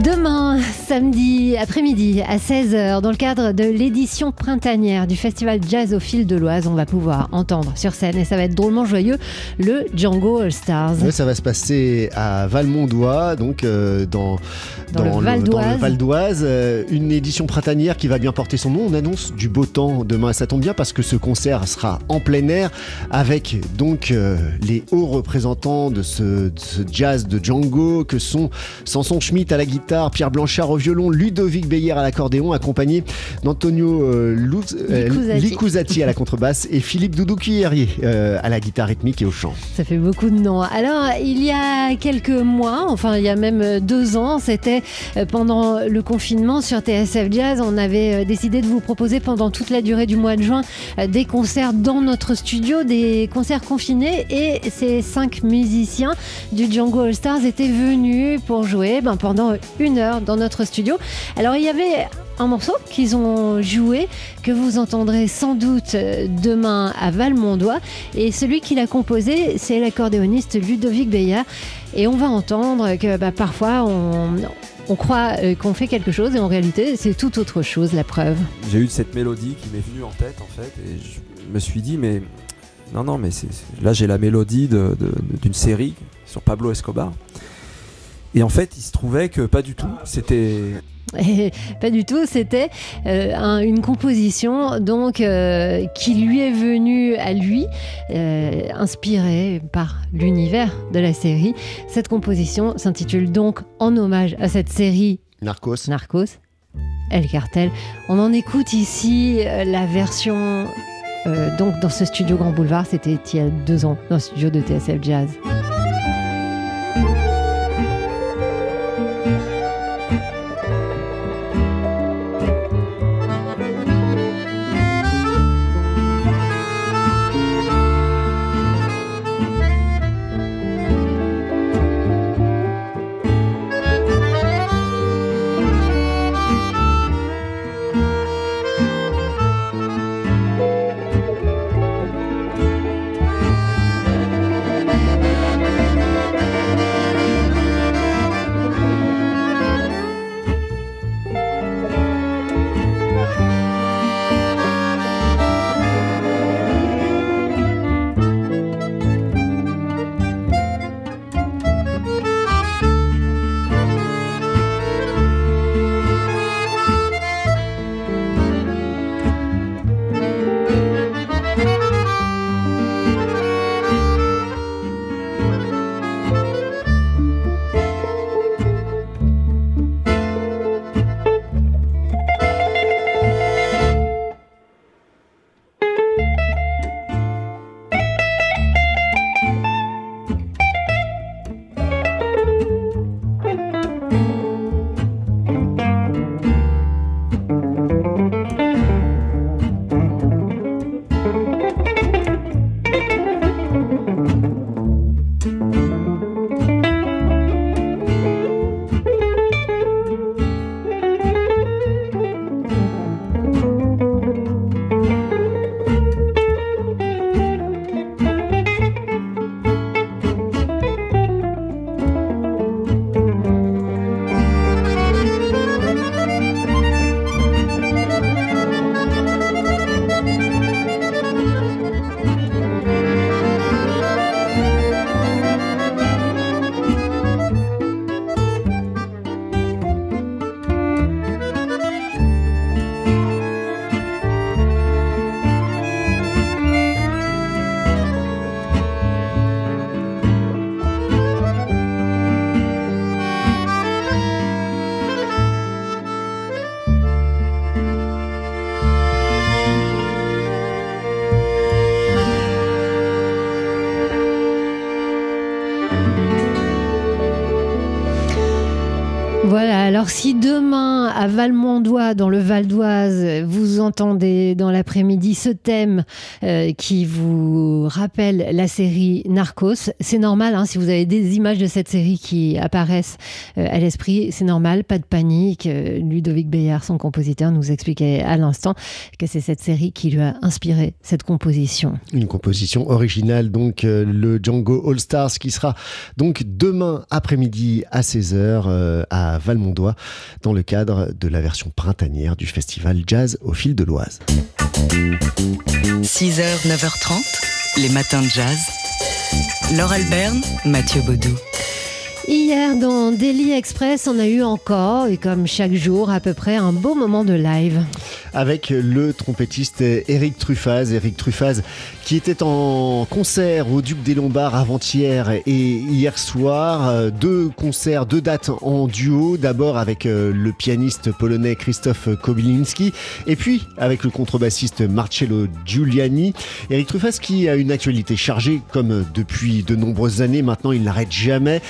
Demain, samedi après-midi à 16h, dans le cadre de l'édition printanière du festival Jazz au fil de l'Oise, on va pouvoir entendre sur scène, et ça va être drôlement joyeux, le Django All Stars. Oui, ça va se passer à Valmondois, donc euh, dans, Dans le Val dans d'Oise. Val d'Oise. Euh, une édition printanière qui va bien porter son nom. On annonce du beau temps demain, et ça tombe bien parce que ce concert sera en plein air avec donc euh, les hauts représentants de ce, de ce jazz de Django que sont Samson Schmitt à la guitare, Pierre Blanchard au violon, Ludovic Beyer à l'accordéon, accompagné d'Antonio euh, euh, à la contrebasse et Philippe Doudou Cuillerier euh, à la guitare rythmique et au chant. Ça fait beaucoup de noms. Alors, il y a quelques mois, enfin il y a même deux ans, c'était euh, pendant le confinement sur TSF Jazz, on avait euh, décidé de vous proposer pendant toute la durée du mois de juin euh, des concerts dans notre studio, des concerts confinés, et ces cinq musiciens du Django All Stars étaient venus pour jouer ben, pendant une heure dans notre studio. Alors, il y avait un morceau qu'ils ont joué que vous entendrez sans doute demain à Valmondois. Et celui qui l'a composé, c'est l'accordéoniste Ludovic Beyer. Et on va entendre que bah, parfois on, on croit euh, qu'on fait quelque chose et en réalité c'est tout autre chose, la preuve. J'ai eu cette mélodie qui m'est venue en tête en fait et je me suis dit mais non non mais c'est là j'ai la mélodie d'une série sur Pablo Escobar et en fait il se trouvait que pas du tout c'était Et pas du tout, c'était euh, un- une composition donc euh, qui lui est venue à lui, euh, inspirée par l'univers de la série. Cette composition s'intitule donc en hommage à cette série Narcos. Narcos, El Cartel. On en écoute ici la version euh, donc dans ce studio Grand Boulevard, c'était il y a deux ans, dans le studio de TSF Jazz. À Valmondois, dans le Val d'Oise, vous entendez dans l'après-midi ce thème euh, qui vous rappelle la série Narcos. C'est normal, hein, si vous avez des images de cette série qui apparaissent euh, à l'esprit, c'est normal, pas de panique. Euh, Ludovic Bayard, son compositeur, nous expliquait à l'instant que c'est cette série qui lui a inspiré cette composition. Une composition originale, donc le Django All Stars qui sera donc demain après-midi à 16h à Valmondois dans le cadre de la version printanière du festival Jazz au fil de l'Oise. 6h, 9h30, les matins de jazz. Laure Alberne, Mathieu Baudou. Hier, dans Daily Express, on a eu encore, et comme chaque jour, à peu près un beau moment de live. Avec le trompettiste Eric Truffaz. Eric Truffaz qui était en concert au Duc des Lombards avant-hier et hier soir. Deux concerts, deux dates en duo. D'abord avec euh, le pianiste polonais Christophe Kobilinski et puis avec le contrebassiste Marcello Giuliani. Eric Truffaz qui a une actualité chargée comme depuis de nombreuses années. Maintenant, il n'arrête jamais.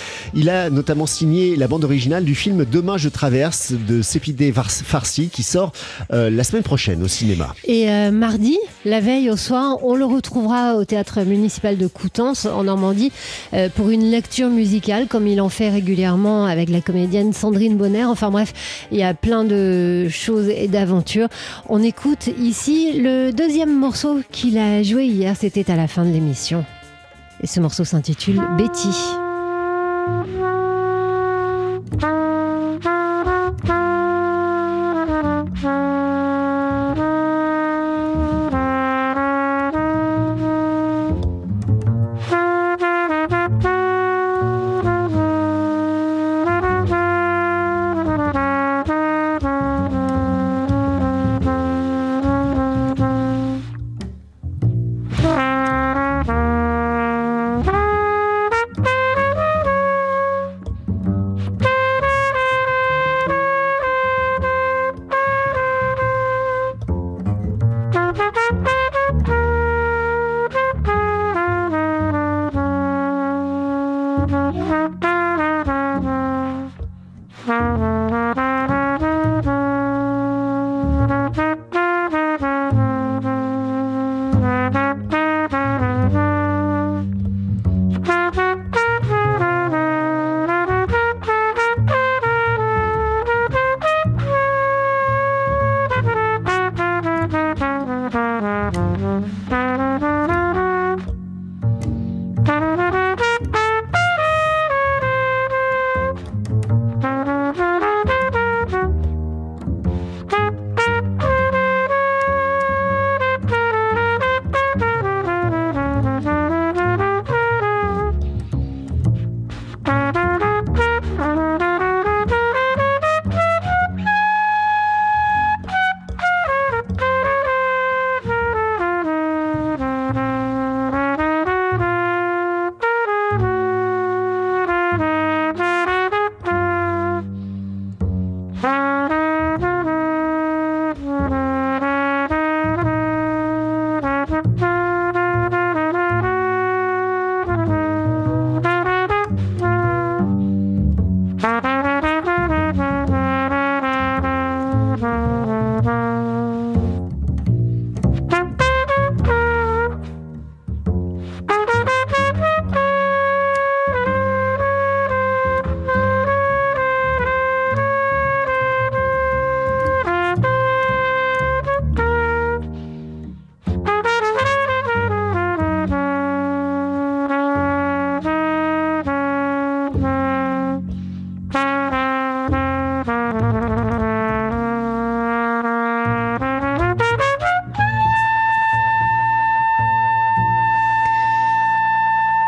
A notamment signé la bande originale du film Demain je traverse de Sepideh Farsi qui sort euh, la semaine prochaine au cinéma. Et euh, mardi, la veille au soir, on le retrouvera au théâtre municipal de Coutances en Normandie euh, pour une lecture musicale comme il en fait régulièrement avec la comédienne Sandrine Bonner. Enfin bref, il y a plein de choses et d'aventures. On écoute ici le deuxième morceau qu'il a joué hier, c'était à la fin de l'émission. Et ce morceau s'intitule Betty. Thank you.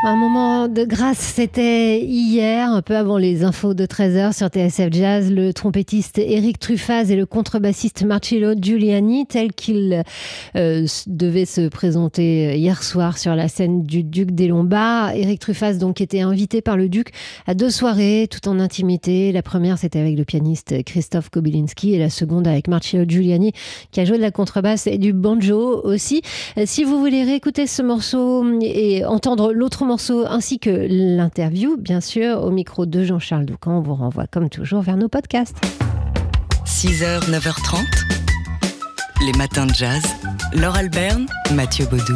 De grâce, c'était hier, un peu avant les infos de 13h sur TSF Jazz, le trompettiste Eric Truffaz et le contrebassiste Marcello Giuliani, tel qu'ils euh, devaient se présenter hier soir sur la scène du Duc des Lombards. Eric Truffaz donc était invité par le Duc à deux soirées, tout en intimité. La première, c'était avec le pianiste Christophe Kobilinski et la seconde avec Marcello Giuliani, qui a joué de la contrebasse et du banjo aussi. Si vous voulez réécouter ce morceau et entendre l'autre morceau ainsi que que l'interview, bien sûr, au micro de Jean-Charles Doucan. On vous renvoie comme toujours vers nos podcasts. 6h, 9h30. Les matins de jazz. Laure Alberne, Mathieu Baudou.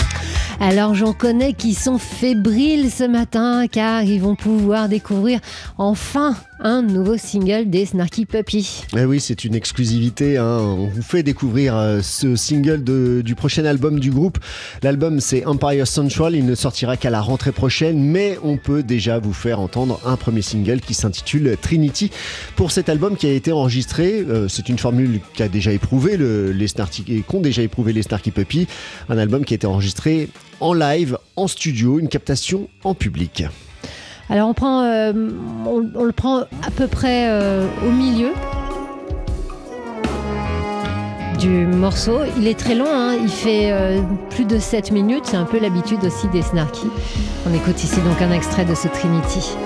Alors j'en connais qui sont fébriles ce matin car ils vont pouvoir découvrir enfin un nouveau single des Snarky Puppy. Eh oui, c'est une exclusivité. hein. On vous fait découvrir euh, ce single du prochain album du groupe. L'album, c'est Empire Central. Il ne sortira qu'à la rentrée prochaine, mais on peut déjà vous faire entendre un premier single qui s'intitule Trinity. Pour cet album qui a été enregistré, euh, c'est une formule qu'a déjà éprouvé le, les Snarky, qu'ont déjà éprouvé les Snarky Puppy. Un album qui a été enregistré en live, en studio, une captation en public. Alors euh, on le prend à peu près euh, au milieu du morceau. Il est très long, hein, il fait euh, plus de 7 minutes, c'est un peu l'habitude aussi des Snarky. On écoute ici donc un extrait de ce Trinity.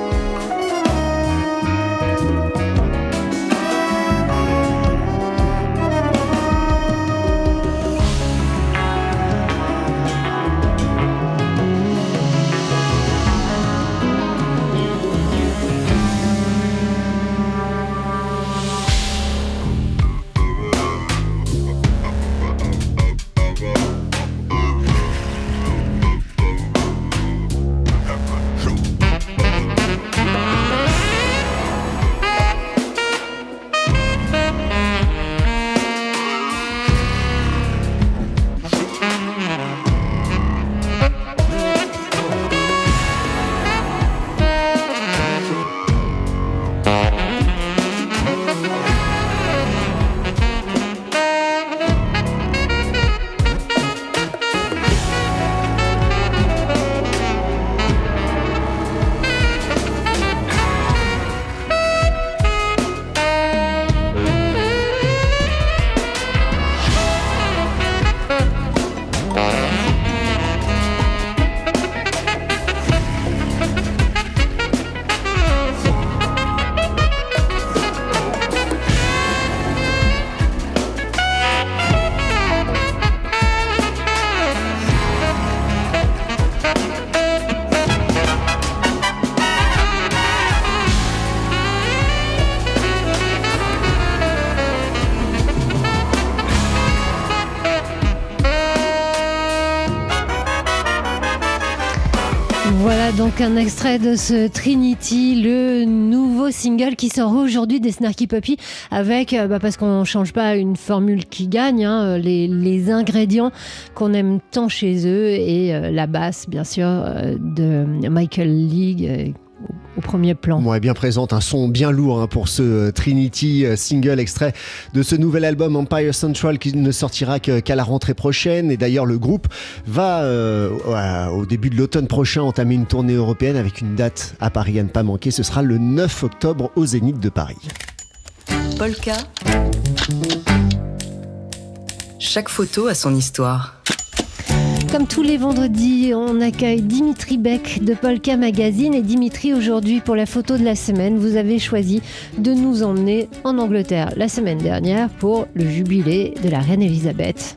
Donc un extrait de ce Trinity, le nouveau single qui sort aujourd'hui des Snarky Puppy avec, euh, bah, parce qu'on change pas une formule qui gagne, hein, les, les ingrédients qu'on aime tant chez eux et euh, la basse bien sûr euh, de Michael League euh, au, premier plan. Bon, et bien présente, un son bien lourd hein, pour ce euh, Trinity euh, single extrait de ce nouvel album Empire Central qui ne sortira qu'à la rentrée prochaine. Et d'ailleurs, le groupe va euh, ouais, au début de l'automne prochain entamer une tournée européenne avec une date à Paris à ne pas manquer. Ce sera le 9 octobre au Zénith de Paris. Polka. Chaque photo a son histoire. Comme tous les vendredis, on accueille Dimitri Beck de Polka Magazine. Et Dimitri, aujourd'hui, pour la photo de la semaine, vous avez choisi de nous emmener en Angleterre la semaine dernière pour le jubilé de la reine Elisabeth.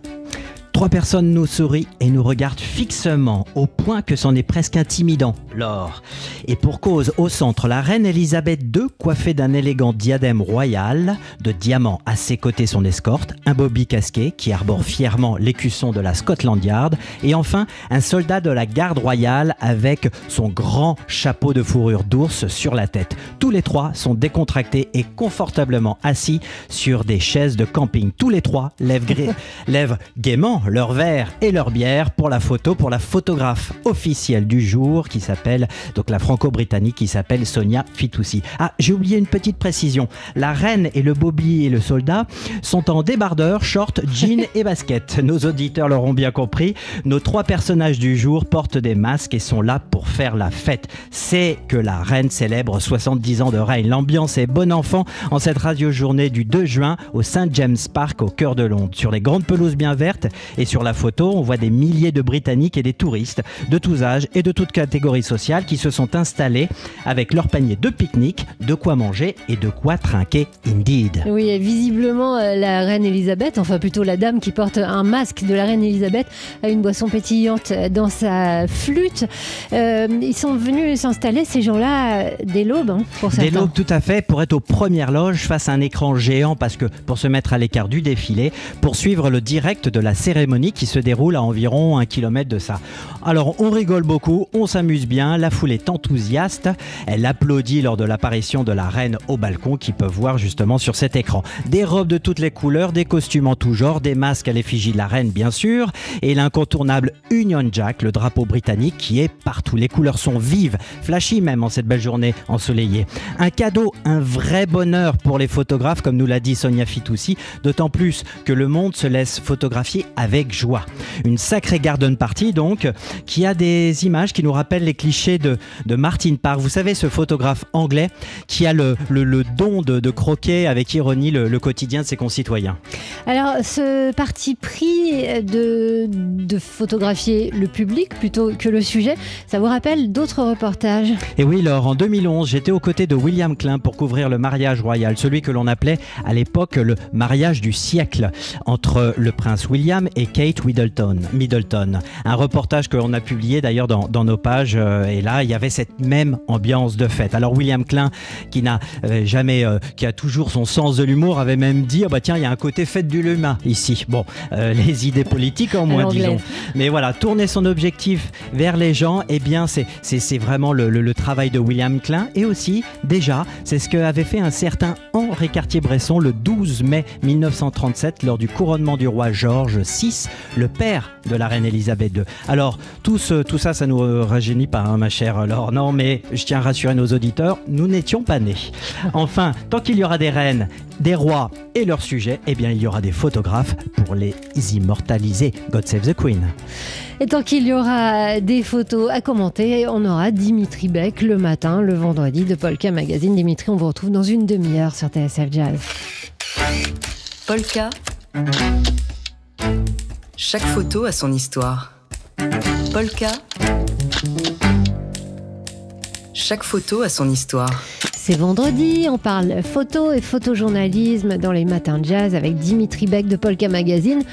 Trois personnes nous sourient et nous regardent fixement, au point que c'en est presque intimidant. L'or. Et pour cause, au centre, la reine Elisabeth II, coiffée d'un élégant diadème royal, de diamants à ses côtés son escorte, un bobby casqué qui arbore fièrement l'écusson de la Scotland Yard, et enfin un soldat de la garde royale avec son grand chapeau de fourrure d'ours sur la tête. Tous les trois sont décontractés et confortablement assis sur des chaises de camping. Tous les trois lèvent, gaiement leur verre et leur bière pour la photo, pour la photographe officielle du jour qui s'appelle, donc la franco-britannique qui s'appelle Sonia Fitoussi. Ah, j'ai oublié une petite précision. La reine et le bobby et le soldat sont en débardeur, short, jean et basket. Nos auditeurs l'auront bien compris. Nos trois personnages du jour portent des masques et sont là pour faire la fête. C'est que la reine célèbre 70 ans de règne. L'ambiance est bon enfant en cette radio journée du 2 juin au St James Park au cœur de Londres. Sur les grandes pelouses bien vertes Et sur la photo, on voit des milliers de Britanniques et des touristes de tous âges et de toutes catégories sociales qui se sont installés avec leur panier de pique-nique, de quoi manger et de quoi trinquer indeed. Oui, et visiblement, euh, la reine Elisabeth, enfin plutôt la dame qui porte un masque de la reine Elisabeth, a une boisson pétillante dans sa flûte. Euh, ils sont venus s'installer, ces gens-là, dès l'aube, hein, pour certains. lobes tout à fait pour être aux premières loges face à un écran géant parce que pour se mettre à l'écart du défilé, pour suivre le direct de la cérémonie qui se déroule à environ un kilomètre de ça. Alors on rigole beaucoup, on s'amuse bien, la foule est enthousiaste, elle applaudit lors de l'apparition de la reine au balcon qui peut voir justement sur cet écran. Des robes de toutes les couleurs, des costumes en tout genre, des masques à l'effigie de la reine bien sûr, et l'incontournable Union Jack, le drapeau britannique qui est partout. Les couleurs sont vives, flashy même en cette belle journée ensoleillée. Un cadeau, un vrai bonheur pour les photographes, comme nous l'a dit Sonia Fitoussi, d'autant plus que le monde se laisse photographier avec joie. Une sacrée garden party donc, qui a des images qui nous rappellent les clichés de, de Martin Parr. Vous savez, ce photographe anglais qui a le, le- le don de, de croquer avec ironie le, le quotidien de ses concitoyens. Alors, ce parti pris de, de photographier le public plutôt que le sujet, ça vous rappelle d'autres reportages? Et oui, Laure, en 2011, j'étais aux côtés de William Klein pour couvrir le mariage royal, celui que l'on appelait à l'époque le mariage du siècle entre le prince William et Kate Middleton. Middleton. Un reportage que l'on a publié d'ailleurs dans, dans nos pages. euh, et là, il y avait cette même ambiance de fête. Alors William Klein, qui n'a euh, jamais, euh, qui a toujours son sens de l'humour, avait même dit oh bah tiens, il y a un côté fête du l'humain ici. Bon, euh, les idées politiques en moins, disons. Mais voilà, tourner son objectif vers les gens, eh bien, c'est, vraiment le, le- le travail de William Klein. Et aussi, déjà, c'est ce qu'avait fait un certain Henri Cartier-Bresson le 12 mai 1937 lors du couronnement du roi George VI, le père de la reine Elisabeth II. Alors, tout, ce- tout ça, ça nous euh, rajeunit pas, hein, ma chère Laure. Non, mais je tiens à rassurer nos auditeurs, nous n'étions pas nés. Enfin, tant qu'il y aura des reines, des rois et leurs sujets, eh bien, il y aura des photographes pour les immortaliser. God save the Queen. Et tant qu'il y aura des photos à commenter, on aura Dimitri Beck le matin, le vendredi de Polka Magazine. Dimitri, on vous retrouve dans une demi-heure sur TSF Jazz. Polka. Chaque photo a son histoire. Polka. Chaque photo a son histoire. C'est vendredi, on parle photo et photojournalisme dans les matins de jazz avec Dimitri Beck de Polka Magazine.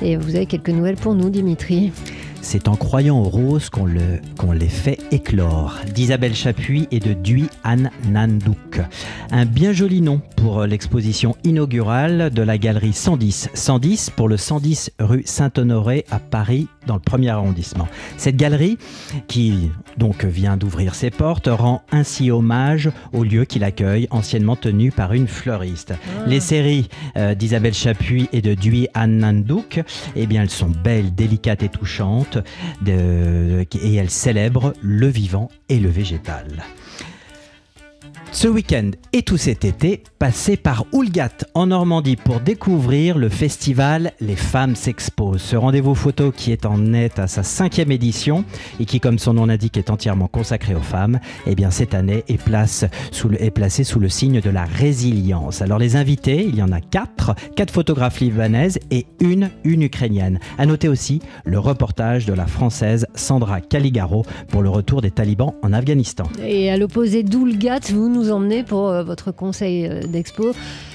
Et vous avez quelques nouvelles pour nous, Dimitri? C'est en croyant aux roses qu'on le, qu'on les fait éclore. D'Isabelle Chapuis et de Dui Anne Nandouk. Un bien joli nom pour l'exposition inaugurale de la galerie 110. 110 pour le 110 rue Saint-Honoré à Paris, dans le premier arrondissement. Cette galerie, qui donc vient d'ouvrir ses portes, rend ainsi hommage au lieu qu'il accueille, anciennement tenu par une fleuriste. Les séries euh, d'Isabelle Chapuis et de Dui Anne Nandouk, eh bien, elles sont belles, délicates et touchantes, et elles célèbrent le vivant et le végétal. Ce week-end et tout cet été, passez par Oulgat en Normandie pour découvrir le festival Les Femmes s'exposent. Ce rendez-vous photo qui est en est à sa cinquième édition et qui, comme son nom l'indique, est entièrement consacré aux femmes, eh bien cette année est, place sous le- est placée sous le signe de la résilience. Alors les invités, il y en a quatre, quatre photographes libanaises et une, une ukrainienne. À noter aussi le reportage de la française Sandra Caligaro pour le retour des talibans en Afghanistan. Et à l'opposé d'Oulgat, vous nous emmenez pour euh, votre conseil euh, d'expo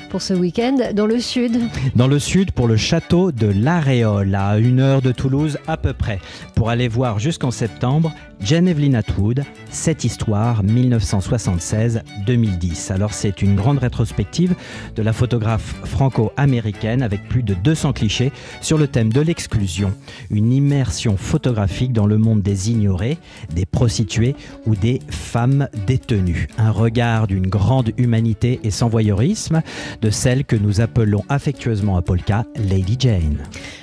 pour ce week-end dans le sud. dans le sud pour le château de l'Aréole, à une heure de Toulouse à peu près, pour aller voir jusqu'en septembre Jane Evelyn Atwood, cette histoire 1976-2010. Alors c'est une grande rétrospective de la photographe franco-américaine avec plus de 200 clichés sur le thème de l'exclusion, une immersion photographique dans le monde des ignorés, des prostituées ou des femmes détenues. Un regard d'une grande humanité et sans voyeurisme de celle que nous appelons affectueusement à Polka Lady Jane.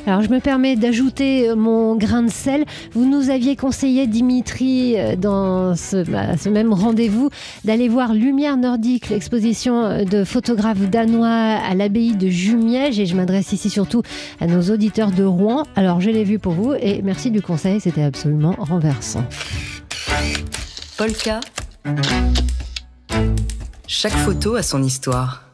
Alors je me permets d'ajouter euh, mon grain de sel. Vous nous aviez conseillé, Dimitri, euh, dans ce, bah, ce même rendez-vous, d'aller voir Lumière Nordique, l'exposition euh, de photographes danois à l'abbaye de Jumièges. Et je m'adresse ici surtout à nos auditeurs de Rouen. Alors je l'ai vu pour vous et merci du conseil, c'était absolument renversant. Polka. Chaque photo a son histoire.